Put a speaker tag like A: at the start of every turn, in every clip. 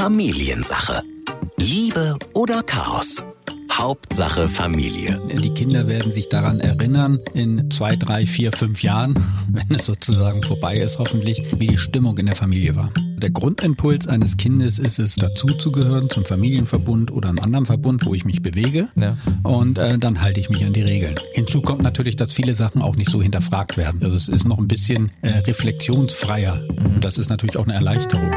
A: Familiensache. Liebe oder Chaos? Hauptsache Familie.
B: Die Kinder werden sich daran erinnern, in zwei, drei, vier, fünf Jahren, wenn es sozusagen vorbei ist, hoffentlich, wie die Stimmung in der Familie war. Der Grundimpuls eines Kindes ist es, dazuzugehören zum Familienverbund oder einem anderen Verbund, wo ich mich bewege. Ja. Und äh, dann halte ich mich an die Regeln. Hinzu kommt natürlich, dass viele Sachen auch nicht so hinterfragt werden. Also es ist noch ein bisschen äh, reflexionsfreier. Mhm. Und das ist natürlich auch eine Erleichterung.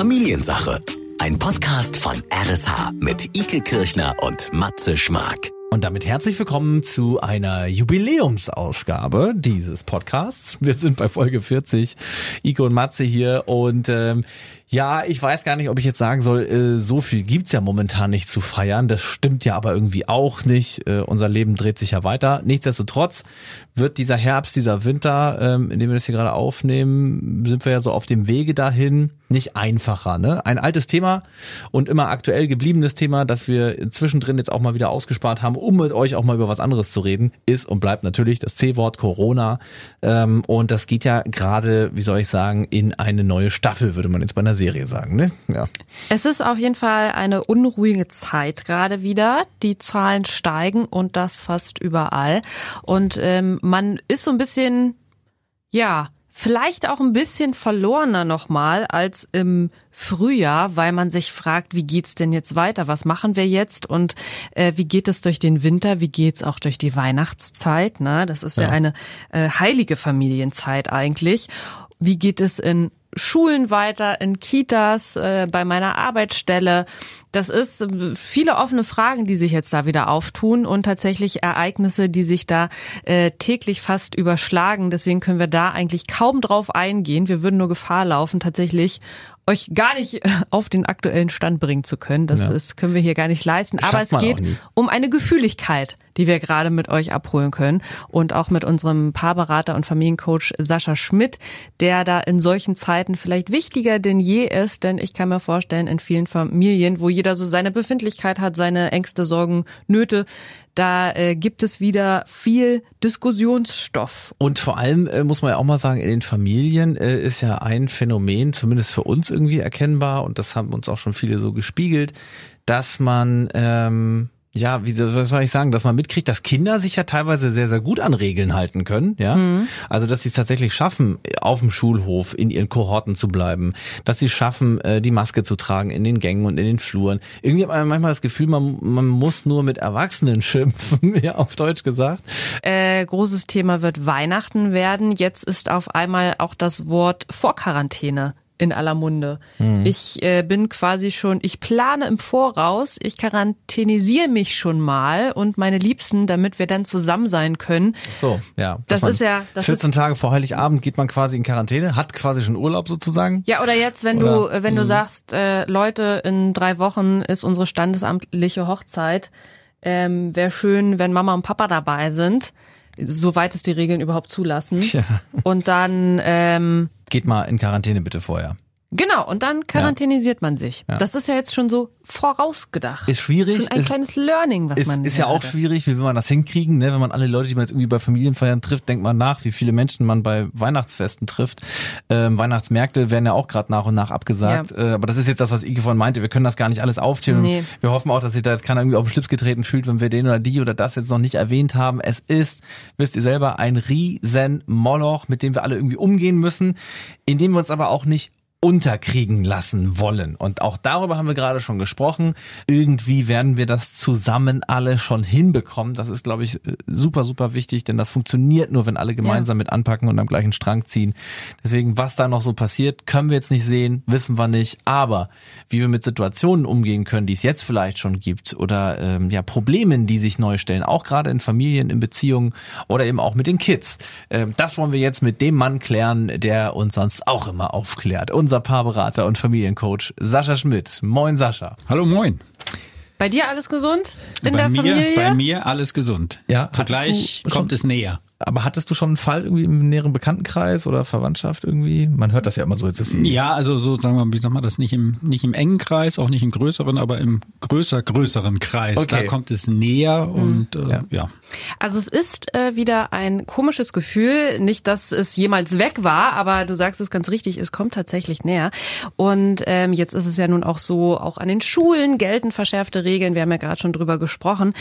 A: Familiensache. Ein Podcast von RSH mit Ike Kirchner und Matze Schmark.
C: Und damit herzlich willkommen zu einer Jubiläumsausgabe dieses Podcasts. Wir sind bei Folge 40. Ike und Matze hier und ähm, ja, ich weiß gar nicht, ob ich jetzt sagen soll, äh, so viel gibt's ja momentan nicht zu feiern. Das stimmt ja aber irgendwie auch nicht. Äh, unser Leben dreht sich ja weiter. Nichtsdestotrotz wird dieser Herbst, dieser Winter, ähm, in dem wir das hier gerade aufnehmen, sind wir ja so auf dem Wege dahin, nicht einfacher. Ne? Ein altes Thema und immer aktuell gebliebenes Thema, das wir zwischendrin jetzt auch mal wieder ausgespart haben, um mit euch auch mal über was anderes zu reden, ist und bleibt natürlich das C-Wort Corona. Ähm, und das geht ja gerade, wie soll ich sagen, in eine neue Staffel, würde man jetzt bei einer Serie sagen, ne? Ja.
D: Es ist auf jeden Fall eine unruhige Zeit gerade wieder. Die Zahlen steigen und das fast überall. Und ähm, man ist so ein bisschen, ja, vielleicht auch ein bisschen verlorener nochmal als im Frühjahr, weil man sich fragt, wie geht's denn jetzt weiter? Was machen wir jetzt? Und äh, wie geht es durch den Winter? Wie geht's auch durch die Weihnachtszeit? Ne? Das ist ja, ja eine äh, heilige Familienzeit eigentlich. Wie geht es in Schulen weiter, in Kitas, äh, bei meiner Arbeitsstelle. Das ist äh, viele offene Fragen, die sich jetzt da wieder auftun und tatsächlich Ereignisse, die sich da äh, täglich fast überschlagen. Deswegen können wir da eigentlich kaum drauf eingehen. Wir würden nur Gefahr laufen, tatsächlich euch gar nicht auf den aktuellen Stand bringen zu können. Das ja. ist, können wir hier gar nicht leisten. Aber es geht um eine Gefühligkeit die wir gerade mit euch abholen können und auch mit unserem Paarberater und Familiencoach Sascha Schmidt, der da in solchen Zeiten vielleicht wichtiger denn je ist, denn ich kann mir vorstellen, in vielen Familien, wo jeder so seine Befindlichkeit hat, seine Ängste, Sorgen, Nöte, da äh, gibt es wieder viel Diskussionsstoff.
C: Und vor allem äh, muss man ja auch mal sagen, in den Familien äh, ist ja ein Phänomen, zumindest für uns irgendwie erkennbar, und das haben uns auch schon viele so gespiegelt, dass man ähm, ja, wie was soll ich sagen, dass man mitkriegt, dass Kinder sich ja teilweise sehr, sehr gut an Regeln halten können, ja. Mhm. Also, dass sie es tatsächlich schaffen, auf dem Schulhof in ihren Kohorten zu bleiben, dass sie schaffen, äh, die Maske zu tragen in den Gängen und in den Fluren. Irgendwie hat man manchmal das Gefühl, man, man muss nur mit Erwachsenen schimpfen, ja, auf Deutsch gesagt.
D: Äh, großes Thema wird Weihnachten werden. Jetzt ist auf einmal auch das Wort Vorquarantäne in aller Munde. Mhm. Ich äh, bin quasi schon, ich plane im Voraus, ich quarantänisiere mich schon mal und meine Liebsten, damit wir dann zusammen sein können.
C: So, ja.
D: Das ist ja.
C: Das 14 ist, Tage vor Heiligabend geht man quasi in Quarantäne, hat quasi schon Urlaub sozusagen.
D: Ja, oder jetzt, wenn oder, du, äh, wenn du mhm. sagst, äh, Leute, in drei Wochen ist unsere standesamtliche Hochzeit. Ähm, Wäre schön, wenn Mama und Papa dabei sind soweit es die Regeln überhaupt zulassen. Tja. Und dann ähm,
C: geht mal in Quarantäne bitte vorher.
D: Genau, und dann quarantänisiert ja. man sich. Ja. Das ist ja jetzt schon so vorausgedacht.
C: Ist schwierig.
D: Schon ein ist, kleines Learning, was
C: ist,
D: man
C: Ist ja auch schwierig, wie will man das hinkriegen, ne? Wenn man alle Leute, die man jetzt irgendwie bei Familienfeiern trifft, denkt man nach, wie viele Menschen man bei Weihnachtsfesten trifft. Ähm, Weihnachtsmärkte werden ja auch gerade nach und nach abgesagt. Ja. Äh, aber das ist jetzt das, was Ike von meinte. Wir können das gar nicht alles aufzählen. Nee. Wir hoffen auch, dass sich da jetzt keiner irgendwie auf den Schlips getreten fühlt, wenn wir den oder die oder das jetzt noch nicht erwähnt haben. Es ist, wisst ihr selber, ein riesen Moloch, mit dem wir alle irgendwie umgehen müssen, in dem wir uns aber auch nicht unterkriegen lassen wollen. Und auch darüber haben wir gerade schon gesprochen. Irgendwie werden wir das zusammen alle schon hinbekommen. Das ist, glaube ich, super, super wichtig, denn das funktioniert nur, wenn alle gemeinsam ja. mit anpacken und am gleichen Strang ziehen. Deswegen, was da noch so passiert, können wir jetzt nicht sehen, wissen wir nicht. Aber wie wir mit Situationen umgehen können, die es jetzt vielleicht schon gibt oder ähm, ja Problemen, die sich neu stellen, auch gerade in Familien, in Beziehungen oder eben auch mit den Kids. Ähm, das wollen wir jetzt mit dem Mann klären, der uns sonst auch immer aufklärt. Und unser Paarberater und Familiencoach Sascha Schmidt. Moin Sascha.
B: Hallo moin.
D: Bei dir alles gesund? In
B: bei
D: der
B: mir,
D: Familie?
B: Bei mir alles gesund. Ja. Zugleich kommt es näher.
C: Aber hattest du schon einen Fall irgendwie im näheren Bekanntenkreis oder Verwandtschaft irgendwie? Man hört das ja immer so. Jetzt ist
B: ja, also so sagen wir, wie sagt man das nicht im nicht im engen Kreis, auch nicht im größeren, aber im größer größeren Kreis. Okay. Da kommt es näher mhm. und äh, ja. ja.
D: Also es ist äh, wieder ein komisches Gefühl, nicht, dass es jemals weg war, aber du sagst es ganz richtig, es kommt tatsächlich näher. Und ähm, jetzt ist es ja nun auch so, auch an den Schulen gelten verschärfte Regeln. Wir haben ja gerade schon drüber gesprochen.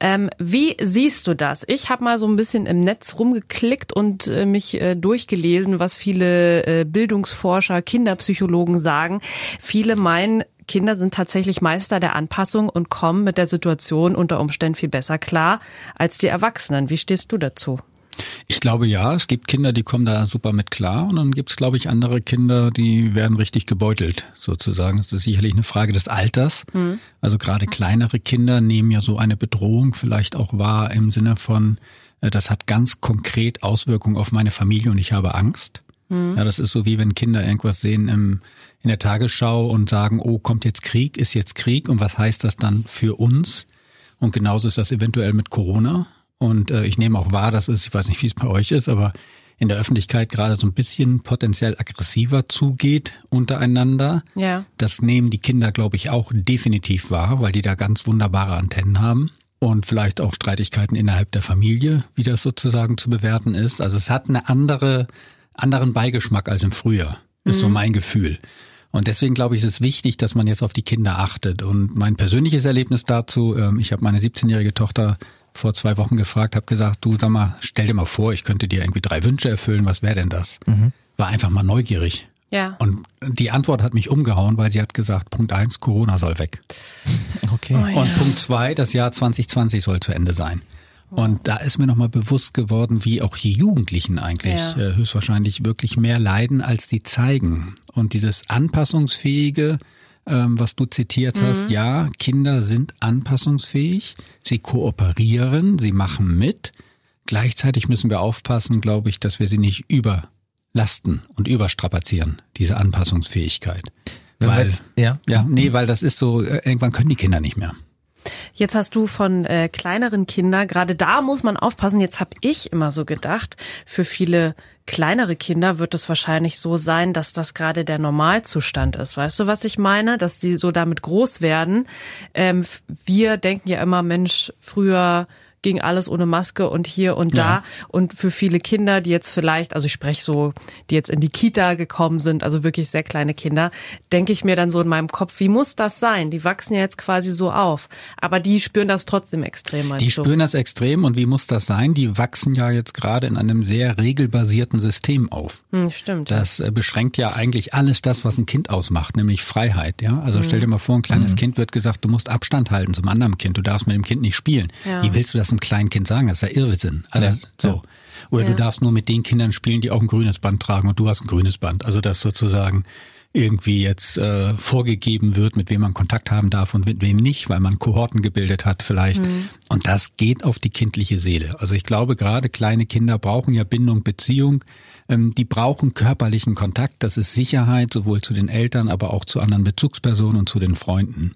D: Ähm, wie siehst du das? Ich habe mal so ein bisschen im Netz rumgeklickt und äh, mich äh, durchgelesen, was viele äh, Bildungsforscher, Kinderpsychologen sagen. Viele meinen, Kinder sind tatsächlich Meister der Anpassung und kommen mit der Situation unter Umständen viel besser klar als die Erwachsenen. Wie stehst du dazu?
B: Ich glaube ja, es gibt Kinder, die kommen da super mit klar und dann gibt es, glaube ich, andere Kinder, die werden richtig gebeutelt sozusagen. Das ist sicherlich eine Frage des Alters. Mhm. Also gerade kleinere Kinder nehmen ja so eine Bedrohung vielleicht auch wahr im Sinne von, das hat ganz konkret Auswirkungen auf meine Familie und ich habe Angst. Mhm. Ja, das ist so wie wenn Kinder irgendwas sehen im, in der Tagesschau und sagen, oh, kommt jetzt Krieg, ist jetzt Krieg und was heißt das dann für uns? Und genauso ist das eventuell mit Corona. Und äh, ich nehme auch wahr, dass es, ich weiß nicht, wie es bei euch ist, aber in der Öffentlichkeit gerade so ein bisschen potenziell aggressiver zugeht untereinander. Ja. Das nehmen die Kinder, glaube ich, auch definitiv wahr, weil die da ganz wunderbare Antennen haben und vielleicht auch Streitigkeiten innerhalb der Familie, wie das sozusagen zu bewerten ist. Also es hat eine andere, anderen Beigeschmack als im Frühjahr, ist mhm. so mein Gefühl. Und deswegen glaube ich, ist es wichtig, dass man jetzt auf die Kinder achtet. Und mein persönliches Erlebnis dazu, ähm, ich habe meine 17-jährige Tochter vor zwei Wochen gefragt, habe gesagt, du sag mal, stell dir mal vor, ich könnte dir irgendwie drei Wünsche erfüllen, was wäre denn das? Mhm. War einfach mal neugierig. Ja. Und die Antwort hat mich umgehauen, weil sie hat gesagt, Punkt eins, Corona soll weg. Okay. Oh, ja. Und Punkt zwei, das Jahr 2020 soll zu Ende sein. Und da ist mir nochmal bewusst geworden, wie auch die Jugendlichen eigentlich ja. äh, höchstwahrscheinlich wirklich mehr leiden, als die zeigen. Und dieses anpassungsfähige, ähm, was du zitiert mhm. hast, ja, Kinder sind anpassungsfähig, sie kooperieren, sie machen mit. Gleichzeitig müssen wir aufpassen, glaube ich, dass wir sie nicht überlasten und überstrapazieren, diese Anpassungsfähigkeit. Weil, jetzt, ja. ja, nee, weil das ist so, äh, irgendwann können die Kinder nicht mehr.
D: Jetzt hast du von äh, kleineren Kindern, gerade da muss man aufpassen, jetzt habe ich immer so gedacht, für viele kleinere Kinder wird es wahrscheinlich so sein, dass das gerade der Normalzustand ist. Weißt du, was ich meine? Dass die so damit groß werden. Ähm, wir denken ja immer, Mensch, früher ging alles ohne Maske und hier und da. Ja. Und für viele Kinder, die jetzt vielleicht, also ich spreche so, die jetzt in die Kita gekommen sind, also wirklich sehr kleine Kinder, denke ich mir dann so in meinem Kopf, wie muss das sein? Die wachsen ja jetzt quasi so auf. Aber die spüren das trotzdem extrem.
B: Die spüren das extrem und wie muss das sein? Die wachsen ja jetzt gerade in einem sehr regelbasierten System auf.
D: Hm, stimmt.
B: Das äh, beschränkt ja eigentlich alles das, was ein Kind ausmacht, nämlich Freiheit. Ja, also hm. stell dir mal vor, ein kleines hm. Kind wird gesagt, du musst Abstand halten zum anderen Kind, du darfst mit dem Kind nicht spielen. Ja. Wie willst du das einem kleinen Kind sagen? Das ist ja Irrsinn. Also ja. so. Oder ja. du darfst nur mit den Kindern spielen, die auch ein grünes Band tragen und du hast ein grünes Band. Also das sozusagen irgendwie jetzt äh, vorgegeben wird, mit wem man Kontakt haben darf und mit wem nicht, weil man Kohorten gebildet hat vielleicht. Mhm. Und das geht auf die kindliche Seele. Also ich glaube, gerade kleine Kinder brauchen ja Bindung, Beziehung. Ähm, die brauchen körperlichen Kontakt. Das ist Sicherheit, sowohl zu den Eltern, aber auch zu anderen Bezugspersonen und zu den Freunden.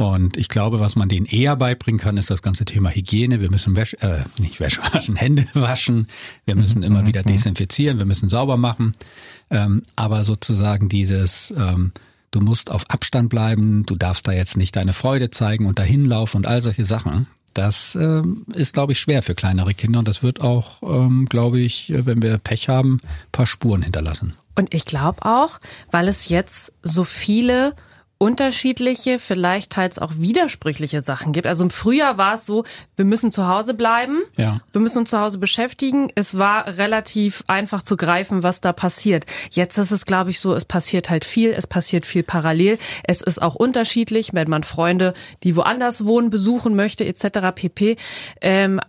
B: Und ich glaube, was man denen eher beibringen kann, ist das ganze Thema Hygiene. Wir müssen Wäsche, äh, nicht Wäsche waschen, Hände waschen. Wir müssen mhm. immer wieder mhm. desinfizieren. Wir müssen sauber machen. Ähm, aber sozusagen dieses, ähm, du musst auf Abstand bleiben. Du darfst da jetzt nicht deine Freude zeigen und dahin laufen und all solche Sachen. Das ähm, ist, glaube ich, schwer für kleinere Kinder und das wird auch, ähm, glaube ich, wenn wir Pech haben, paar Spuren hinterlassen.
D: Und ich glaube auch, weil es jetzt so viele unterschiedliche, vielleicht teils auch widersprüchliche Sachen gibt. Also im Frühjahr war es so, wir müssen zu Hause bleiben, ja. wir müssen uns zu Hause beschäftigen. Es war relativ einfach zu greifen, was da passiert. Jetzt ist es, glaube ich, so, es passiert halt viel, es passiert viel parallel. Es ist auch unterschiedlich, wenn man Freunde, die woanders wohnen, besuchen möchte, etc. pp. Ähm,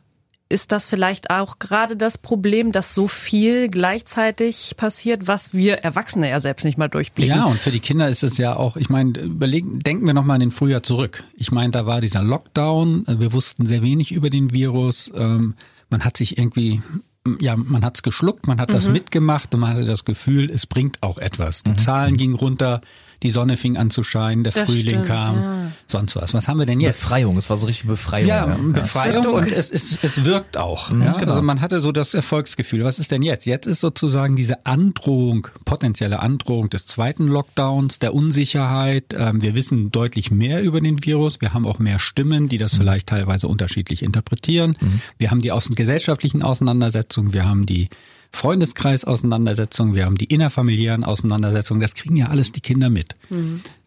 D: ist das vielleicht auch gerade das Problem, dass so viel gleichzeitig passiert, was wir Erwachsene ja selbst nicht mal durchblicken?
B: Ja, und für die Kinder ist es ja auch, ich meine, überlegen, denken wir nochmal an den Frühjahr zurück. Ich meine, da war dieser Lockdown, wir wussten sehr wenig über den Virus, ähm, man hat sich irgendwie ja, man hat's geschluckt, man hat mhm. das mitgemacht und man hatte das Gefühl, es bringt auch etwas. Die mhm. Zahlen gingen runter, die Sonne fing an zu scheinen, der
D: Das
B: Frühling
D: stimmt,
B: kam,
D: ja.
B: sonst was. Was haben wir denn jetzt?
C: Befreiung, es war so richtig Befreiung.
B: Ja, Befreiung
D: wird
B: und es, es, es wirkt auch.
C: Mhm,
B: ja?
C: genau.
B: Also man hatte so das Erfolgsgefühl. Was ist denn jetzt? Jetzt ist sozusagen diese Androhung, potenzielle Androhung des zweiten Lockdowns, der Unsicherheit. Ähm, wir wissen deutlich mehr über den Virus. Wir haben auch mehr Stimmen, die
C: Mhm.
B: das vielleicht teilweise unterschiedlich interpretieren. Wir haben die außen gesellschaftlichen Auseinandersetzungen. Wir haben die Freundeskreis-Auseinandersetzungen. Wir haben die innerfamiliären Auseinandersetzungen. Das kriegen ja alles die Kinder mit.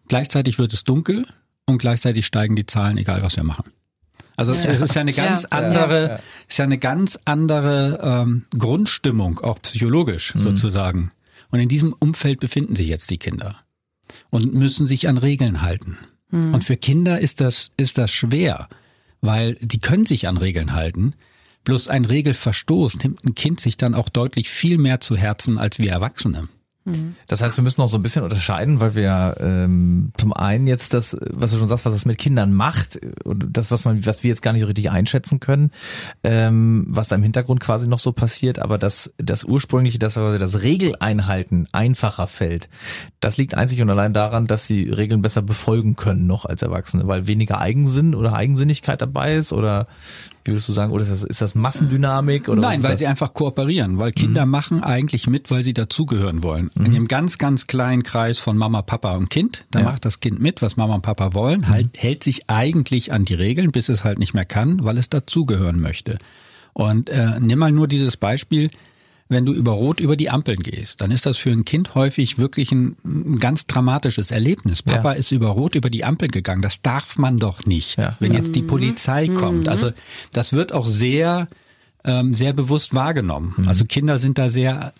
B: Gleichzeitig wird es dunkel und gleichzeitig steigen die Zahlen, egal was wir machen. Also es ist ja eine ganz
D: Ja.
B: andere,
C: Ja, ja.
B: ist ja eine ganz andere ähm, Grundstimmung, auch psychologisch sozusagen. Und in diesem Umfeld befinden sich jetzt die Kinder und müssen sich an Regeln halten. Und für Kinder ist das ist das schwer, weil die können sich an Regeln halten. Bloß ein Regelverstoß nimmt ein Kind sich dann auch deutlich viel mehr zu Herzen als wir Erwachsene.
C: Das heißt, wir müssen auch so ein bisschen unterscheiden, weil wir ähm, zum einen jetzt das, was du schon sagst, was das mit Kindern macht, und das, was man, was wir jetzt gar nicht so richtig einschätzen können, ähm, was da im Hintergrund quasi noch so passiert, aber das, das ursprüngliche, das, das Regeleinhalten einfacher fällt, das liegt einzig und allein daran, dass sie Regeln besser befolgen können noch als Erwachsene, weil weniger Eigensinn oder Eigensinnigkeit dabei ist oder wie würdest du sagen, oder ist das, ist das Massendynamik oder
B: Nein, weil
C: das?
B: sie einfach kooperieren, weil Kinder machen eigentlich mit, weil sie dazugehören wollen. In einem ganz, ganz kleinen Kreis von Mama, Papa und Kind, da
C: Ja.
B: macht das Kind mit, was Mama und Papa wollen, halt, hält sich eigentlich an die Regeln, bis es halt nicht mehr kann, weil es dazugehören möchte. Und äh, nimm mal nur dieses Beispiel, wenn du über Rot über die Ampeln gehst, dann ist das für ein Kind häufig wirklich ein, ein ganz dramatisches Erlebnis. Papa ist über Rot über die Ampel gegangen. Das darf man doch nicht,
C: Ja.
B: wenn jetzt die Polizei kommt. Also das wird auch sehr ähm, sehr bewusst wahrgenommen. Also Kinder sind da sehr,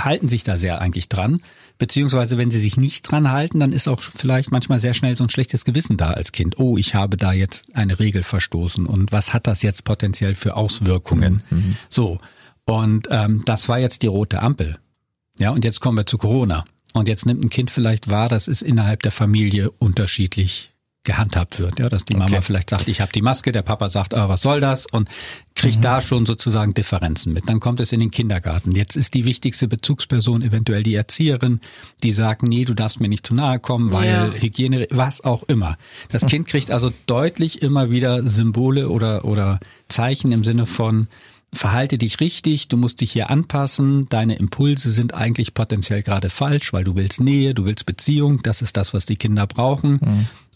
B: halten sich da sehr eigentlich dran. Beziehungsweise wenn sie sich nicht dran halten, dann ist auch vielleicht manchmal sehr schnell so ein schlechtes Gewissen da als Kind. Oh, ich habe da jetzt eine Regel verstoßen und was hat das jetzt potenziell für Auswirkungen? So. Und ähm, das war jetzt die rote Ampel. Ja, und jetzt kommen wir zu Corona. Und jetzt nimmt ein Kind vielleicht wahr, dass es innerhalb der Familie unterschiedlich gehandhabt wird, ja, dass die Mama
C: Okay.
B: vielleicht sagt, ich habe die Maske, der Papa sagt, ah, was soll das und kriegt da schon sozusagen Differenzen mit. Dann kommt es in den Kindergarten. Jetzt ist die wichtigste Bezugsperson eventuell die Erzieherin, die sagt, nee, du darfst mir nicht zu nahe kommen, weil
D: Ja.
B: Hygiene, was auch immer. Das Kind kriegt also deutlich immer wieder Symbole oder oder Zeichen im Sinne von Verhalte dich richtig, du musst dich hier anpassen, deine Impulse sind eigentlich potenziell gerade falsch, weil du willst Nähe, du willst Beziehung, das ist das, was die Kinder brauchen.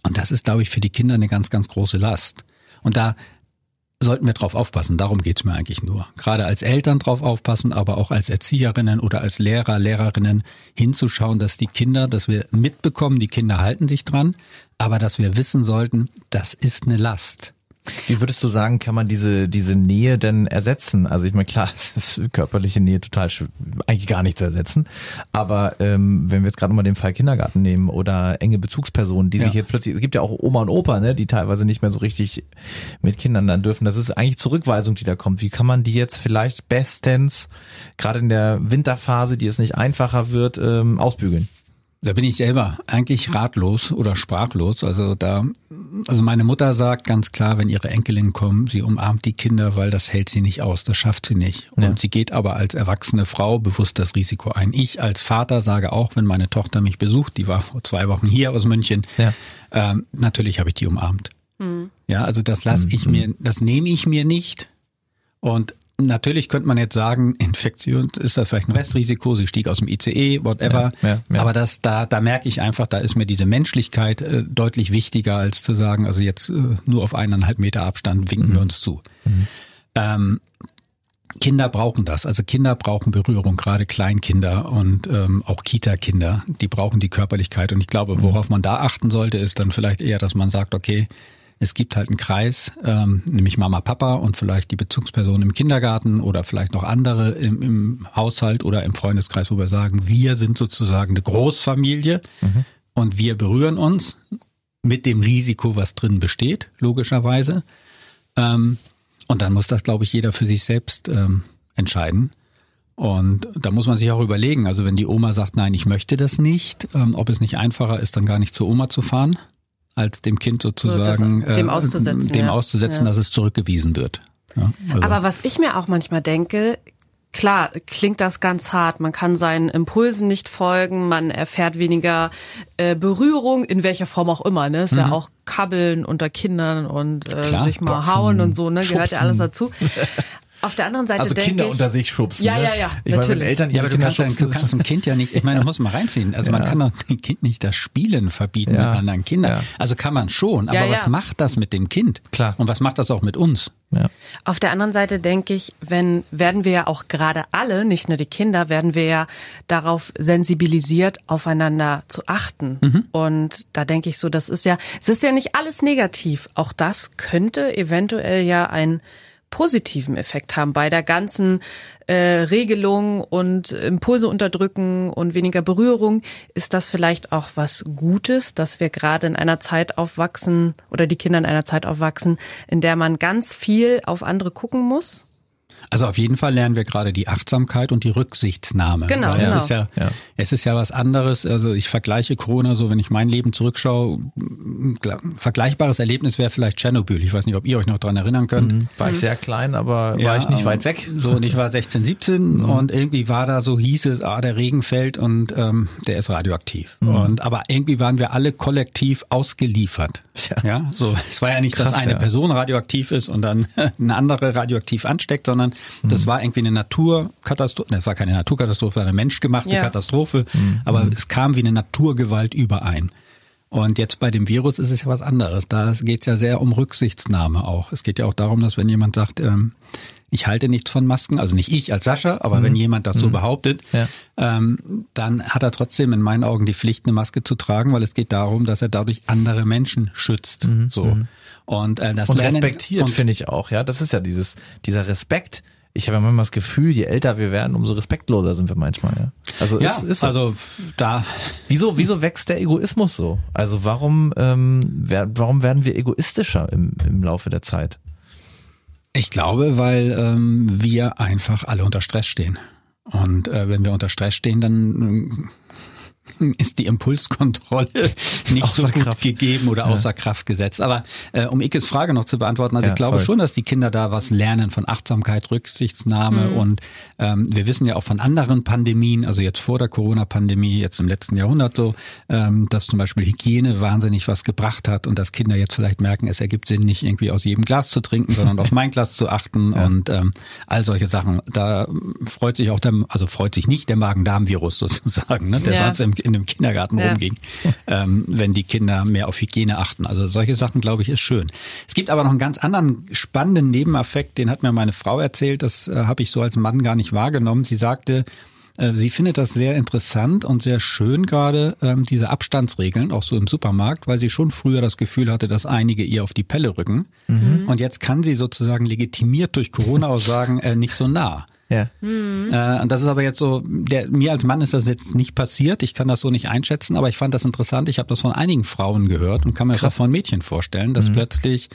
B: Und das ist, glaube ich, für die Kinder eine ganz, ganz große Last. Und da sollten wir drauf aufpassen, darum geht's mir eigentlich nur. Gerade als Eltern drauf aufpassen, aber auch als Erzieherinnen oder als Lehrer, Lehrerinnen hinzuschauen, dass die Kinder, dass wir mitbekommen, die Kinder halten sich dran, aber dass wir wissen sollten, das ist eine Last.
C: Wie würdest du sagen, kann man diese, diese Nähe denn ersetzen? Also ich meine, klar, es ist körperliche Nähe total schw- eigentlich gar nicht zu ersetzen. Aber ähm, wenn wir jetzt gerade mal den Fall Kindergarten nehmen oder enge Bezugspersonen, die
B: Ja.
C: sich jetzt plötzlich, es gibt ja auch Oma und Opa, ne, die teilweise nicht mehr so richtig mit Kindern dann dürfen. Das ist eigentlich Zurückweisung, die da kommt. Wie kann man die jetzt vielleicht bestens, gerade in der Winterphase, die es nicht einfacher wird, ähm, ausbügeln?
B: Da bin ich selber eigentlich ratlos oder sprachlos. Also da, also meine Mutter sagt ganz klar, wenn ihre Enkelin kommen, sie umarmt die Kinder, weil das hält sie nicht aus, das schafft sie nicht. Und
C: Ja.
B: sie geht aber als erwachsene Frau bewusst das Risiko ein. Ich als Vater sage auch, wenn meine Tochter mich besucht, die war vor zwei Wochen hier aus München,
C: Ja.
B: ähm, natürlich habe ich die umarmt. Ja, also das lasse ich
C: Mhm.
B: mir, das nehme ich mir nicht. Und natürlich könnte man jetzt sagen, Infektion ist das vielleicht ein Restrisiko, sie stieg aus dem ICE, whatever.
C: Ja, ja, ja.
B: Aber das, da, da merke ich einfach, da ist mir diese Menschlichkeit äh, deutlich wichtiger, als zu sagen, also jetzt äh, nur auf eineinhalb Meter Abstand winken wir uns zu. Ähm, Kinder brauchen das. Also Kinder brauchen Berührung, gerade Kleinkinder und ähm, auch Kita-Kinder, die brauchen die Körperlichkeit. Und ich glaube, worauf man da achten sollte, ist dann vielleicht eher, dass man sagt, okay, es gibt halt einen Kreis, ähm, nämlich Mama, Papa und vielleicht die Bezugsperson im Kindergarten oder vielleicht noch andere im, im Haushalt oder im Freundeskreis, wo wir sagen, wir sind sozusagen eine Großfamilie und wir berühren uns mit dem Risiko, was drin besteht, logischerweise. Ähm, und dann muss das, glaube ich, jeder für sich selbst ähm, entscheiden. Und da muss man sich auch überlegen, also wenn die Oma sagt, nein, ich möchte das nicht, ähm, ob es nicht einfacher ist, dann gar nicht zur Oma zu fahren, als dem Kind sozusagen
D: das- dem
B: äh,
D: auszusetzen,
B: dem
D: ja.
B: auszusetzen,
D: Ja.
B: dass es zurückgewiesen wird. Ja, also,
D: Aber was ich mir auch manchmal denke, klar, klingt das ganz hart. Man kann seinen Impulsen nicht folgen, man erfährt weniger äh, Berührung, in welcher Form auch immer. Ne? Ist mhm. ja auch Kabbeln unter Kindern und äh, klar, sich mal Boxen, hauen und so, ne? Gehört ja alles dazu. Auf der anderen Seite
C: also Kinder
D: ich,
C: unter sich schubsen.
D: Ja,
C: ne?
D: ja, ja.
B: Ich
D: natürlich.
B: meine, wenn Eltern ihre ja, Kinder kannst, schubsen, du kannst dem Kind ja nicht. Ich meine, du musst mal reinziehen. Also ja. man kann doch dem Kind nicht das Spielen verbieten ja. mit anderen Kindern. Ja. Also kann man schon. Aber was macht das mit dem Kind?
C: Klar.
B: Und was macht das auch mit uns?
D: Ja. Auf der anderen Seite denke ich, wenn werden wir ja auch gerade alle, nicht nur die Kinder, werden wir ja darauf sensibilisiert, aufeinander zu achten. Mhm. Und da denke ich so, das ist ja, es ist ja nicht alles negativ. Auch das könnte eventuell ja ein positiven Effekt haben bei der ganzen äh, Regelung und Impulse unterdrücken und weniger Berührung, ist das vielleicht auch was Gutes, dass wir gerade in einer Zeit aufwachsen oder die Kinder in einer Zeit aufwachsen, in der man ganz viel auf andere gucken muss?
B: Also auf jeden Fall lernen wir gerade die Achtsamkeit und die Rücksichtsnahme.
D: Genau,
B: Weil
D: genau.
B: Es ist ja, ja, es ist ja was anderes. Also ich vergleiche Corona so, wenn ich mein Leben zurückschaue, vergleichbares Erlebnis wäre vielleicht Tschernobyl. Ich weiß nicht, ob ihr euch noch dran erinnern könnt. Mhm.
C: War ich sehr klein, aber ja, war ich nicht weit weg.
B: So, und ich war 16, 17 mhm. und irgendwie war da so, hieß es, ah, der Regen fällt und ähm, der ist radioaktiv. Mhm. Und aber irgendwie waren wir alle kollektiv ausgeliefert. Ja, ja so es war ja nicht, Krass, dass eine ja. Person radioaktiv ist und dann eine andere radioaktiv ansteckt, sondern das mhm. war irgendwie eine Naturkatastrophe. Das war keine Naturkatastrophe, war eine menschgemachte ja. Katastrophe. Mhm. Aber mhm. es kam wie eine Naturgewalt überein. Und jetzt bei dem Virus ist es ja was anderes. Da geht es ja sehr um Rücksichtsnahme auch. Es geht ja auch darum, dass wenn jemand sagt, ähm, ich halte nichts von Masken, also nicht ich als Sascha, aber mhm. wenn jemand das so mhm. behauptet, ja. ähm, dann hat er trotzdem in meinen Augen die Pflicht, eine Maske zu tragen, weil es geht darum, dass er dadurch andere Menschen schützt. Mhm. So.
C: Und, äh, das und respektiert, finde ich auch, ja. Das ist ja dieses, dieser Respekt, ich habe ja manchmal das Gefühl, je älter wir werden, umso respektloser sind wir manchmal. Ja.
B: Also ja, ist, ist so. also da.
C: Wieso, wieso wächst der Egoismus so? Also warum, ähm, wer, warum werden wir egoistischer im, im Laufe der Zeit?
B: Ich glaube, weil ähm, wir einfach alle unter Stress stehen. Und äh, wenn wir unter Stress stehen, dann ist die Impulskontrolle nicht außer so gut Kraft. gegeben oder außer ja. Kraft gesetzt. Aber äh, um Ikes Frage noch zu beantworten, also ja, ich glaube sorry. schon, dass die Kinder da was lernen von Achtsamkeit, Rücksichtsnahme mhm. und ähm, wir wissen ja auch von anderen Pandemien, also jetzt vor der Corona-Pandemie, jetzt im letzten Jahrhundert so, ähm, dass zum Beispiel Hygiene wahnsinnig was gebracht hat und dass Kinder jetzt vielleicht merken, es ergibt Sinn, nicht irgendwie aus jedem Glas zu trinken, sondern auf mein Glas zu achten ja. und ähm, all solche Sachen. Da freut sich auch der, also freut sich nicht der Magen-Darm-Virus sozusagen, ne, der ja. sonst im in dem Kindergarten ja. rumging, ähm, wenn die Kinder mehr auf Hygiene achten. Also solche Sachen, glaube ich, ist schön. Es gibt aber noch einen ganz anderen spannenden Nebeneffekt, den hat mir meine Frau erzählt, das äh, habe ich so als Mann gar nicht wahrgenommen. Sie sagte, äh, Sie findet das sehr interessant und sehr schön gerade ähm, diese Abstandsregeln, auch so im Supermarkt, weil sie schon früher das Gefühl hatte, dass einige ihr auf die Pelle rücken. Mhm. Und jetzt kann sie sozusagen legitimiert durch Corona auch sagen, äh, nicht so nah.
C: Ja.
B: Mhm. Äh, und das ist aber jetzt so, der, mir als Mann ist das jetzt nicht passiert. Ich kann das so nicht einschätzen, aber ich fand das interessant. Ich habe das von einigen Frauen gehört und kann mir Krass. das von Mädchen vorstellen, dass mhm. plötzlich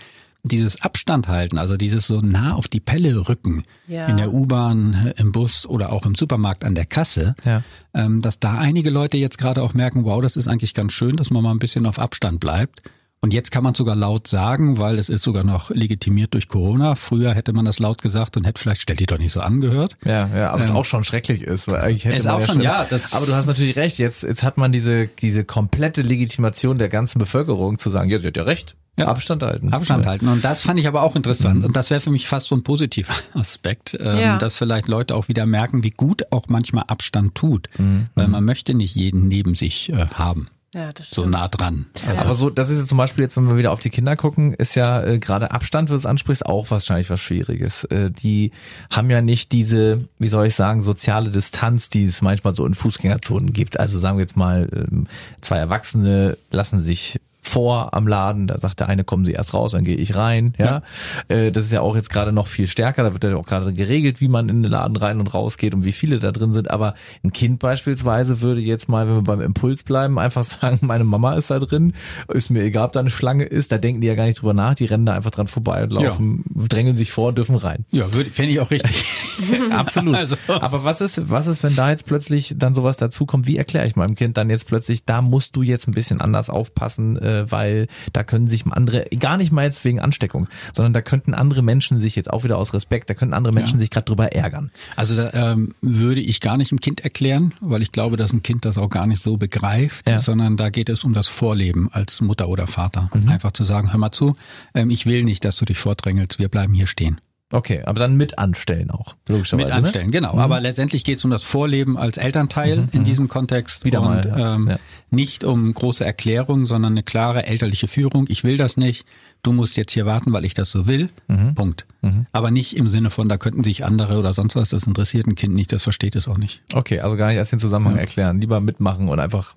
B: dieses Abstand halten, also dieses so nah auf die Pelle rücken ja. in der U-Bahn, im Bus oder auch im Supermarkt an der Kasse, ja. ähm, dass da einige Leute jetzt gerade auch merken, wow, das ist eigentlich ganz schön, dass man mal ein bisschen auf Abstand bleibt. Und jetzt kann man sogar laut sagen, weil es ist sogar noch legitimiert durch Corona. Früher hätte man das laut gesagt und hätte vielleicht, stell dir doch nicht so angehört.
C: Ja, ja, aber ähm, es auch schon schrecklich ist, weil eigentlich hätte
B: es
C: man
B: auch
C: ja
B: schon, ja. Das
C: aber du hast natürlich recht. Jetzt, jetzt hat man diese, diese komplette Legitimation der ganzen Bevölkerung zu sagen, ja, sie hat ja recht. Ja. Abstand halten.
B: Abstand halten. Und das fand ich aber auch interessant. Mhm. Und das wäre für mich fast so ein positiver Aspekt, ähm, ja. dass vielleicht Leute auch wieder merken, wie gut auch manchmal Abstand tut. Mhm. Weil man möchte nicht jeden neben sich äh, haben. Ja, das stimmt. So nah dran.
C: Also. Aber so, das ist jetzt zum Beispiel jetzt, wenn wir wieder auf die Kinder gucken, ist ja äh, gerade Abstand, wie du es ansprichst, auch wahrscheinlich was Schwieriges. Äh, die haben ja nicht diese, wie soll ich sagen, soziale Distanz, die es manchmal so in Fußgängerzonen gibt. Also sagen wir jetzt mal, ähm, zwei Erwachsene lassen sich vor am Laden. Da sagt der eine, kommen Sie erst raus, dann gehe ich rein. Ja, ja. Äh, das ist ja auch jetzt gerade noch viel stärker. Da wird ja auch gerade geregelt, wie man in den Laden rein und raus geht und wie viele da drin sind. Aber ein Kind beispielsweise würde jetzt mal, wenn wir beim Impuls bleiben, einfach sagen, meine Mama ist da drin. Ist mir egal, ob da eine Schlange ist. Da denken die ja gar nicht drüber nach. Die rennen da einfach dran vorbei und laufen, ja. drängeln sich vor, dürfen rein.
B: Ja, fände ich auch richtig.
C: Absolut. Also. Aber was ist, was ist, wenn da jetzt plötzlich dann sowas dazukommt? Wie erkläre ich meinem Kind dann jetzt plötzlich, da musst du jetzt ein bisschen anders aufpassen, äh, weil da können sich andere, gar nicht mal jetzt wegen Ansteckung, sondern da könnten andere Menschen sich jetzt auch wieder aus Respekt, da könnten andere Menschen ja. sich gerade drüber ärgern.
B: Also da ähm, würde ich gar nicht dem Kind erklären, weil ich glaube, dass ein Kind das auch gar nicht so begreift, ja. sondern da geht es um das Vorleben als Mutter oder Vater. Mhm. Einfach zu sagen, hör mal zu, ähm, ich will nicht, dass du dich vordrängelst, wir bleiben hier stehen.
C: Okay, aber dann mit anstellen auch,
B: logischerweise. Mit ne? anstellen, ne? genau. Mhm. Aber letztendlich geht es um das Vorleben als Elternteil mhm. in mhm. diesem Kontext.
C: Wieder und, mal, ja. Ähm,
B: ja. nicht um große Erklärungen, sondern eine klare elterliche Führung. Ich will das nicht. Du musst jetzt hier warten, weil ich das so will. Mhm. Punkt. Mhm. Aber nicht im Sinne von, da könnten sich andere oder sonst was. Das interessiert ein Kind nicht. Das versteht es auch nicht.
C: Okay, also gar nicht erst den Zusammenhang erklären. Lieber mitmachen und einfach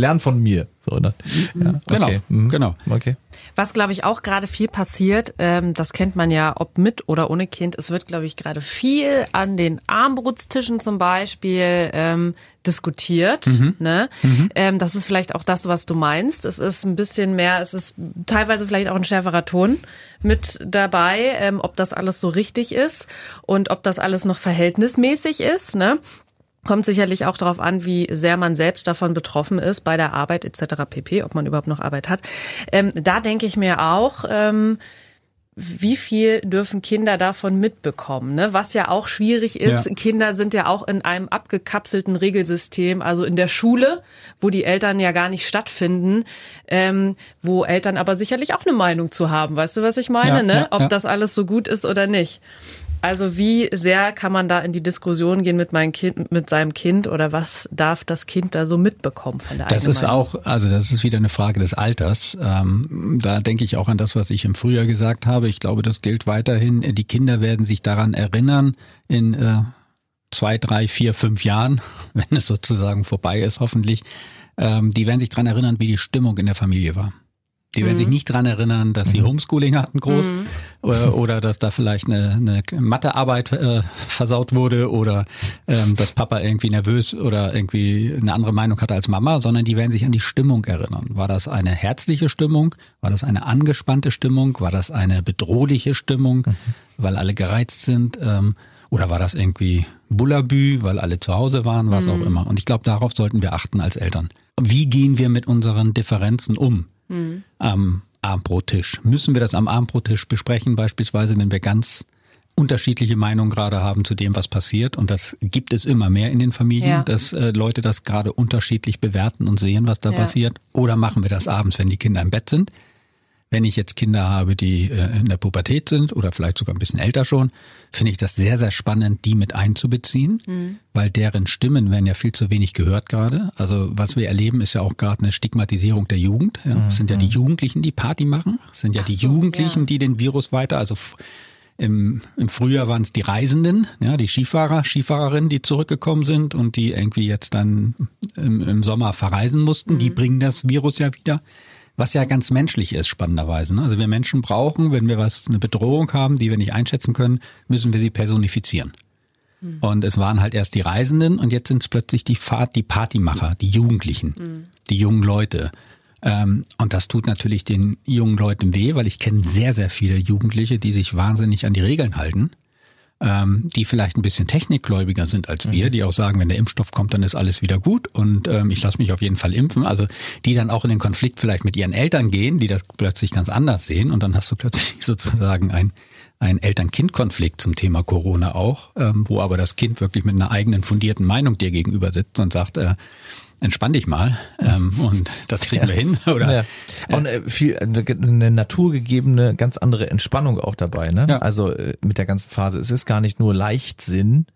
C: lernen von mir. So, ne?
B: ja, genau, okay. mhm. genau.
D: Okay. Was, glaube ich, auch gerade viel passiert, ähm, das kennt man ja, ob mit oder ohne Kind, es wird, glaube ich, gerade viel an den Armbrutstischen zum Beispiel ähm, diskutiert. Mhm. Ne? Mhm. Ähm, das ist vielleicht auch das, was du meinst. Es ist ein bisschen mehr, es ist teilweise vielleicht auch ein schärferer Ton mit dabei, ähm, ob das alles so richtig ist und ob das alles noch verhältnismäßig ist. Ne? Kommt sicherlich auch darauf an, wie sehr man selbst davon betroffen ist bei der Arbeit etc. pp, ob man überhaupt noch Arbeit hat. Ähm, da denke ich mir auch, ähm, wie viel dürfen Kinder davon mitbekommen? Ne? Was ja auch schwierig ist, ja. Kinder sind ja auch in einem abgekapselten Regelsystem, also in der Schule, wo die Eltern ja gar nicht stattfinden, ähm, wo Eltern aber sicherlich auch eine Meinung zu haben. Weißt du, was ich meine? Ja, ne? Ja, Ob das alles so gut ist oder nicht. Also wie sehr kann man da in die Diskussion gehen mit meinem Kind, mit seinem Kind oder was darf das Kind da so mitbekommen von der
B: Das ist auch, also das ist wieder eine Frage des Alters. Ähm, da denke ich auch an das, was ich im Frühjahr gesagt habe. Ich glaube, das gilt weiterhin. Die Kinder werden sich daran erinnern in äh, zwei, drei, vier, fünf Jahren, wenn es sozusagen vorbei ist, hoffentlich. Ähm, die werden sich daran erinnern, wie die Stimmung in der Familie war. Die werden mhm. sich nicht dran erinnern, dass sie mhm. Homeschooling hatten groß mhm. oder, oder, dass da vielleicht eine, eine Mathearbeit äh, versaut wurde oder ähm, dass Papa irgendwie nervös oder irgendwie eine andere Meinung hatte als Mama, sondern die werden sich an die Stimmung erinnern. War das eine herzliche Stimmung? War das eine angespannte Stimmung? War das eine bedrohliche Stimmung, mhm. weil alle gereizt sind? Ähm, oder war das irgendwie Bullabü, weil alle zu Hause waren, was auch mhm. immer? Und ich glaube, darauf sollten wir achten als Eltern. Wie gehen wir mit unseren Differenzen um? Mhm. am Abendbrottisch. Müssen wir das am Abendbrottisch besprechen, beispielsweise, wenn wir ganz unterschiedliche Meinungen gerade haben zu dem, was passiert. Und das gibt es immer mehr in den Familien, ja. dass äh, Leute das gerade unterschiedlich bewerten und sehen, was da ja. passiert. Oder machen wir das abends, wenn die Kinder im Bett sind? Wenn ich jetzt Kinder habe, die äh, in der Pubertät sind oder vielleicht sogar ein bisschen älter schon, finde ich das sehr, sehr spannend, die mit einzubeziehen, mhm. weil deren Stimmen werden ja viel zu wenig gehört gerade. Also was wir erleben, ist ja auch gerade eine Stigmatisierung der Jugend. Ja. Es sind ja die mhm. Jugendlichen, die Party machen. Es sind ja Ach die so, Jugendlichen, ja. die den Virus weiter, also im, im Frühjahr waren es die Reisenden, ja, die Skifahrer, Skifahrerinnen, die zurückgekommen sind und die irgendwie jetzt dann im, im Sommer verreisen mussten. Mhm. Die bringen das Virus ja wieder was ja ganz menschlich ist, spannenderweise. Ne? Also wir Menschen brauchen, wenn wir was, eine Bedrohung haben, die wir nicht einschätzen können, müssen wir sie personifizieren. Mhm. Und es waren halt erst die Reisenden und jetzt sind es plötzlich die Fahrt, die Partymacher, die Jugendlichen, mhm. die jungen Leute. Ähm, und das tut natürlich den jungen Leuten weh, weil ich kenne sehr, sehr viele Jugendliche, die sich wahnsinnig an die Regeln halten ähm, die vielleicht ein bisschen technikgläubiger sind als wir, mhm. die auch sagen, wenn der Impfstoff kommt, dann ist alles wieder gut und ähm, ich lasse mich auf jeden Fall impfen. Also die dann auch in den Konflikt vielleicht mit ihren Eltern gehen, die das plötzlich ganz anders sehen und dann hast du plötzlich sozusagen ein ein Eltern-Kind-Konflikt zum Thema Corona auch, ähm, wo aber das Kind wirklich mit einer eigenen fundierten Meinung dir gegenüber sitzt und sagt, äh, entspann dich mal ähm, und das kriegen wir hin. Oder
C: ja. und äh, viel eine naturgegebene ganz andere Entspannung auch dabei. Ne? Ja. Also äh, mit der ganzen Phase. Es ist gar nicht nur Leichtsinn.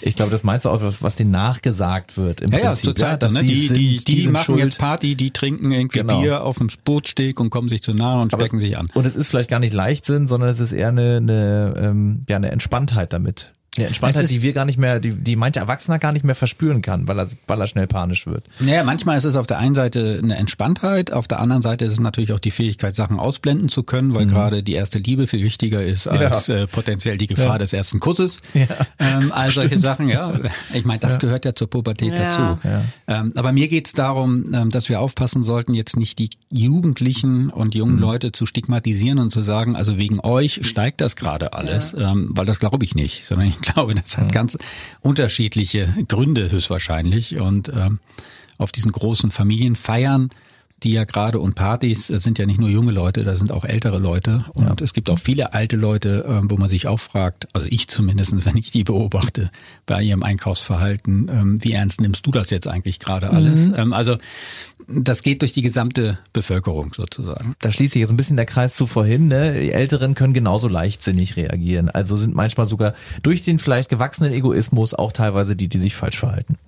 C: Ich glaube, das meinst du auch, was, was denen nachgesagt wird im
B: ja, Prinzip. Ja, Zeit, ja, ne? die, sind, die, die, die machen schuld. jetzt Party, die trinken irgendwie genau. Bier auf dem Bootsteg und kommen sich zu nahe und stecken sich an.
C: Und es ist vielleicht gar nicht Leichtsinn, sondern es ist eher eine, eine, ähm, ja, eine Entspanntheit damit. Ja, Entspanntheit, die wir gar nicht mehr, die, die manche Erwachsener gar nicht mehr verspüren kann, weil er, weil er schnell panisch wird.
B: Naja, manchmal ist es auf der einen Seite eine Entspanntheit, auf der anderen Seite ist es natürlich auch die Fähigkeit, Sachen ausblenden zu können, weil mhm. gerade die erste Liebe viel wichtiger ist als ja. äh, potenziell die Gefahr ja. des ersten Kusses. Ja. Ähm, all solche Sachen, ja. Ich meine, das gehört ja zur Pubertät dazu. Ähm, aber mir geht's darum, ähm, dass wir aufpassen sollten, jetzt nicht die Jugendlichen und jungen mhm. Leute zu stigmatisieren und zu sagen, also wegen euch steigt das gerade alles, ähm, weil das glaube ich nicht, sondern ich glaube, das hat ganz unterschiedliche Gründe höchstwahrscheinlich. Und ähm, auf diesen großen Familienfeiern die ja gerade und Partys sind ja nicht nur junge Leute, da sind auch ältere Leute und ja. es gibt auch viele alte Leute, ähm, wo man sich auch fragt, also ich zumindest, wenn ich die beobachte bei ihrem Einkaufsverhalten, ähm, wie ernst nimmst du das jetzt eigentlich gerade alles? Mhm. Ähm, also das geht durch die gesamte Bevölkerung sozusagen.
C: Da schließt sich jetzt ein bisschen der Kreis zu vorhin. Ne? Die Älteren können genauso leichtsinnig reagieren. Also sind manchmal sogar durch den vielleicht gewachsenen Egoismus auch teilweise die, die sich falsch verhalten.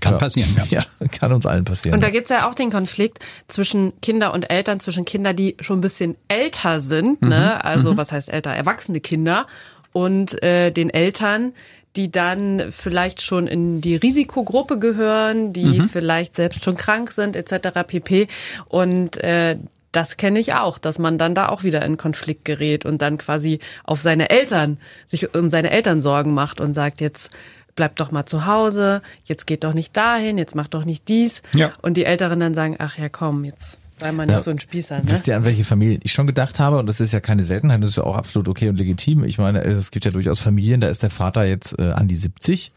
B: Kann ja. passieren,
C: ja. ja. Kann uns allen passieren.
D: Und da gibt's ja auch den Konflikt zwischen Kinder und Eltern, zwischen Kinder, die schon ein bisschen älter sind, ne? mhm. ne? Also mhm. was heißt älter? Erwachsene Kinder und äh, den Eltern, die dann vielleicht schon in die Risikogruppe gehören, die mhm. vielleicht selbst schon krank sind, etc. pp. Und äh, das kenne ich auch, dass man dann da auch wieder in Konflikt gerät und dann quasi auf seine Eltern, sich um seine Eltern Sorgen macht und sagt jetzt, bleib doch mal zu Hause, jetzt geht doch nicht dahin, jetzt mach doch nicht dies. Ja. Und die Älteren dann sagen, ach ja, komm, jetzt sei mal nicht so ein Spießer. Ne?
C: Wisst ihr, an welche Familien ich schon gedacht habe? Und das ist ja keine Seltenheit, das ist ja auch absolut okay und legitim. Ich meine, es gibt ja durchaus Familien, da ist der Vater jetzt äh, an die 70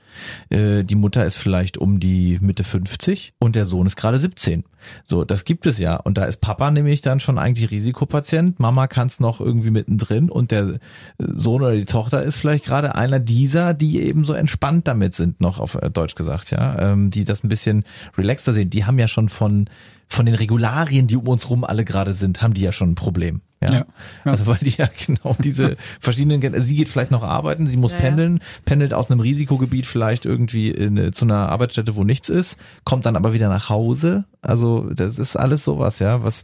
C: äh, die Mutter ist vielleicht um die Mitte 50 und der Sohn ist gerade 17. So, das gibt es ja. Und da ist Papa nämlich dann schon eigentlich Risikopatient. Mama kann es noch irgendwie mittendrin und der Sohn oder die Tochter ist vielleicht gerade einer dieser, die eben so entspannt damit sind, noch auf äh, Deutsch gesagt, ja, ähm, die das ein bisschen relaxter sehen. Die haben ja schon von von den Regularien, die um uns rum alle gerade sind, haben die ja schon ein Problem. Ja. ja. Also weil die ja genau diese verschiedenen, also sie geht vielleicht noch arbeiten, sie muss ja, pendeln, pendelt aus einem Risikogebiet vielleicht irgendwie in, zu einer Arbeitsstätte, wo nichts ist, kommt dann aber wieder nach Hause. Also das ist alles sowas, ja, was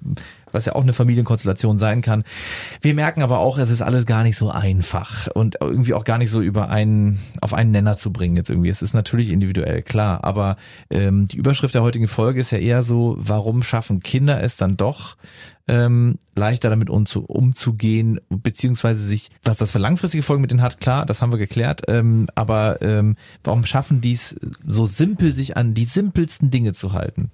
C: was ja auch eine Familienkonstellation sein kann. Wir merken aber auch, es ist alles gar nicht so einfach und irgendwie auch gar nicht so über einen auf einen Nenner zu bringen jetzt irgendwie. Es ist natürlich individuell klar, aber ähm, die Überschrift der heutigen Folge ist ja eher so: Warum schaffen Kinder es dann doch ähm, leichter damit umzu, umzugehen, beziehungsweise sich, was das für langfristige Folgen mit denen hat, klar, das haben wir geklärt, ähm, aber ähm, warum schaffen die es so simpel, sich an die simpelsten Dinge zu halten?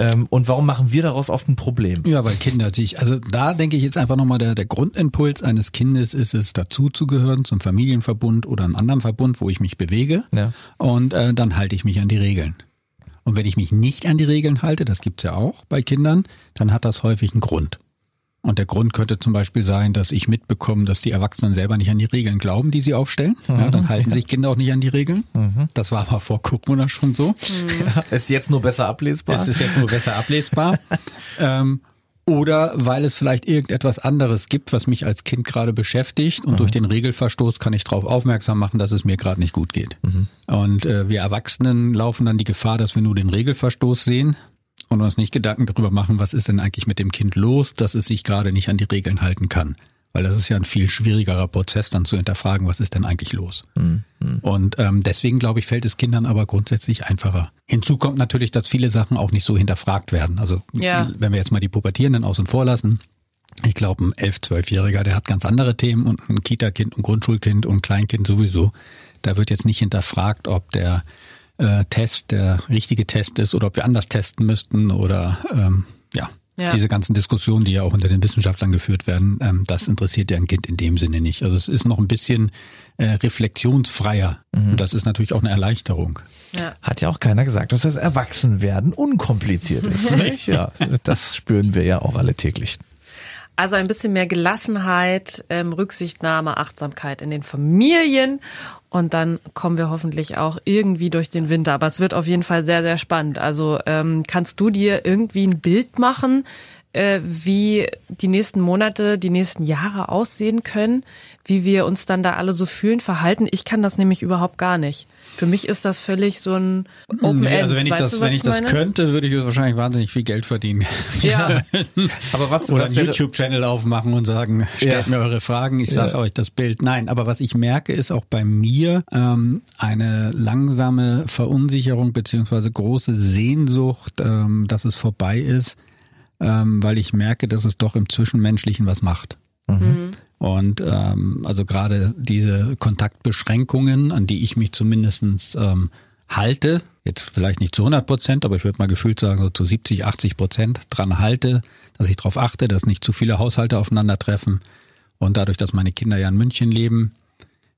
C: Ähm, und warum machen wir daraus oft ein Problem?
B: Ja, weil Kinder sich, also da denke ich jetzt einfach nochmal, der, der Grundimpuls eines Kindes ist es, dazuzugehören zum Familienverbund oder einem anderen Verbund, wo ich mich bewege. Ja. Und äh, dann halte ich mich an die Regeln. Und wenn ich mich nicht an die Regeln halte, das gibt's ja auch bei Kindern, dann hat das häufig einen Grund. Und der Grund könnte zum Beispiel sein, dass ich mitbekomme, dass die Erwachsenen selber nicht an die Regeln glauben, die sie aufstellen. Ja, dann mhm. halten sich Kinder auch nicht an die Regeln. Mhm. Das war aber vor Corona schon so.
C: Ja, ist jetzt nur besser ablesbar.
B: Es ist jetzt nur besser ablesbar. ähm, oder weil es vielleicht irgendetwas anderes gibt, was mich als Kind gerade beschäftigt und mhm. durch den Regelverstoß kann ich darauf aufmerksam machen, dass es mir gerade nicht gut geht. Mhm. Und äh, wir Erwachsenen laufen dann die Gefahr, dass wir nur den Regelverstoß sehen und uns nicht Gedanken darüber machen, was ist denn eigentlich mit dem Kind los, dass es sich gerade nicht an die Regeln halten kann. Weil das ist ja ein viel schwierigerer Prozess, dann zu hinterfragen, was ist denn eigentlich los. Mhm. Und ähm, deswegen, glaube ich, fällt es Kindern aber grundsätzlich einfacher. Hinzu kommt natürlich, dass viele Sachen auch nicht so hinterfragt werden. Also ja. wenn wir jetzt mal die Pubertierenden außen vor lassen, ich glaube, ein elf, zwölfjähriger, der hat ganz andere Themen und ein Kita-Kind, ein Grundschulkind und ein Kleinkind sowieso. Da wird jetzt nicht hinterfragt, ob der äh, Test der richtige Test ist oder ob wir anders testen müssten oder ähm, ja. Ja. Diese ganzen Diskussionen, die ja auch unter den Wissenschaftlern geführt werden, ähm, das interessiert ja ein Kind in dem Sinne nicht. Also es ist noch ein bisschen äh, reflexionsfreier. Mhm. Und das ist natürlich auch eine Erleichterung.
C: Ja. Hat ja auch keiner gesagt, dass das Erwachsenwerden unkompliziert ist. nicht? Ja, das spüren wir ja auch alle täglich.
D: Also ein bisschen mehr Gelassenheit, ähm, Rücksichtnahme, Achtsamkeit in den Familien und dann kommen wir hoffentlich auch irgendwie durch den Winter. Aber es wird auf jeden Fall sehr, sehr spannend. Also ähm, kannst du dir irgendwie ein Bild machen, wie die nächsten Monate, die nächsten Jahre aussehen können, wie wir uns dann da alle so fühlen, verhalten. Ich kann das nämlich überhaupt gar nicht. Für mich ist das völlig so ein Open nee, End.
B: Also wenn ich weißt das, du, wenn ich, das könnte, würde ich wahrscheinlich wahnsinnig viel Geld verdienen. Ja. aber was oder einen YouTube-Channel aufmachen und sagen, stellt ja. mir eure Fragen, ich sage ja. euch das Bild. Nein, aber was ich merke, ist auch bei mir ähm, eine langsame Verunsicherung beziehungsweise große Sehnsucht, ähm, dass es vorbei ist, ähm, weil ich merke, dass es doch im Zwischenmenschlichen was macht. Mhm. Und ähm, also gerade diese Kontaktbeschränkungen, an die ich mich zumindestens ähm, halte, jetzt vielleicht nicht zu 100 Prozent, aber ich würde mal gefühlt sagen, so zu 70, 80 Prozent dran halte, dass ich darauf achte, dass nicht zu viele Haushalte aufeinandertreffen. Und dadurch, dass meine Kinder ja in München leben,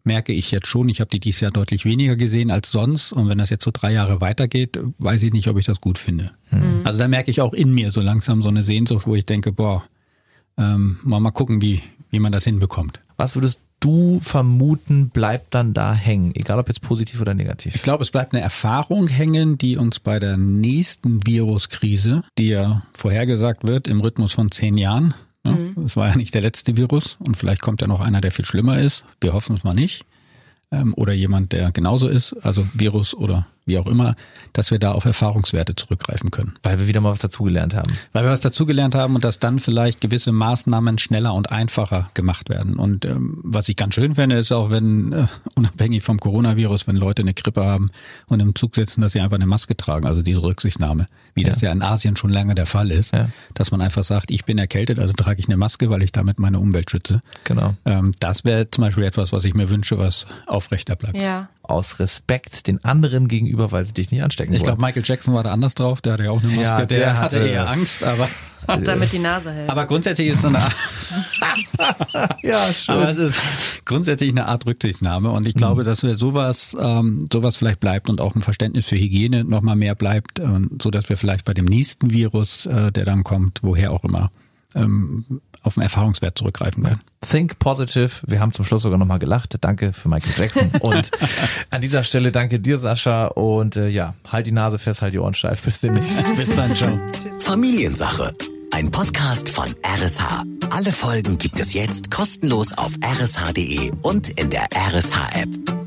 B: merke ich jetzt schon. Ich habe die dieses Jahr deutlich weniger gesehen als sonst. Und wenn das jetzt so drei Jahre weitergeht, weiß ich nicht, ob ich das gut finde. Mhm. Also da merke ich auch in mir so langsam so eine Sehnsucht, wo ich denke, boah, ähm, mal, mal gucken, wie, wie man das hinbekommt.
C: Was würdest du vermuten, bleibt dann da hängen, egal ob jetzt positiv oder negativ?
B: Ich glaube, es bleibt eine Erfahrung hängen, die uns bei der nächsten Viruskrise, die ja vorhergesagt wird im Rhythmus von zehn Jahren, Ne? Mhm. Das war ja nicht der letzte Virus und vielleicht kommt ja noch einer, der viel schlimmer ist. Wir hoffen es mal nicht. Ähm, oder jemand, der genauso ist, also Virus oder wie auch immer, dass wir da auf Erfahrungswerte zurückgreifen können.
C: Weil wir wieder mal was dazugelernt haben.
B: Weil wir was dazugelernt haben und dass dann vielleicht gewisse Maßnahmen schneller und einfacher gemacht werden. Und ähm, was ich ganz schön fände, ist auch, wenn, äh, unabhängig vom Coronavirus, wenn Leute eine Grippe haben und im Zug sitzen, dass sie einfach eine Maske tragen, also diese Rücksichtnahme, wie ja. das ja in Asien schon lange der Fall ist, ja. dass man einfach sagt, ich bin erkältet, also trage ich eine Maske, weil ich damit meine Umwelt schütze.
C: Genau.
B: Ähm, das wäre zum Beispiel etwas, was ich mir wünsche, was aufrechter bleibt.
D: Ja
C: aus Respekt den anderen gegenüber, weil sie dich nicht anstecken
B: Ich glaube, Michael Jackson war da anders drauf, der hatte ja auch eine Maske, ja,
C: der, der, hatte eher
B: Angst, aber
D: auch damit die Nase hält.
B: Aber grundsätzlich ist es eine Art,
C: ja, schön.
B: Aber es ist grundsätzlich eine Art Rücksichtnahme und ich glaube, mhm. dass wir sowas, ähm, sowas vielleicht bleibt und auch ein Verständnis für Hygiene nochmal mehr bleibt, äh, so dass wir vielleicht bei dem nächsten Virus, äh, der dann kommt, woher auch immer, ähm, auf den Erfahrungswert zurückgreifen können.
C: Think positive. Wir haben zum Schluss sogar nochmal gelacht. Danke für Michael Jackson. Und an dieser Stelle danke dir, Sascha. Und äh, ja, halt die Nase fest, halt die Ohren steif. Bis demnächst.
B: Bis dann, ciao.
A: Familiensache. Ein Podcast von RSH. Alle Folgen gibt es jetzt kostenlos auf rsh.de und in der RSH-App.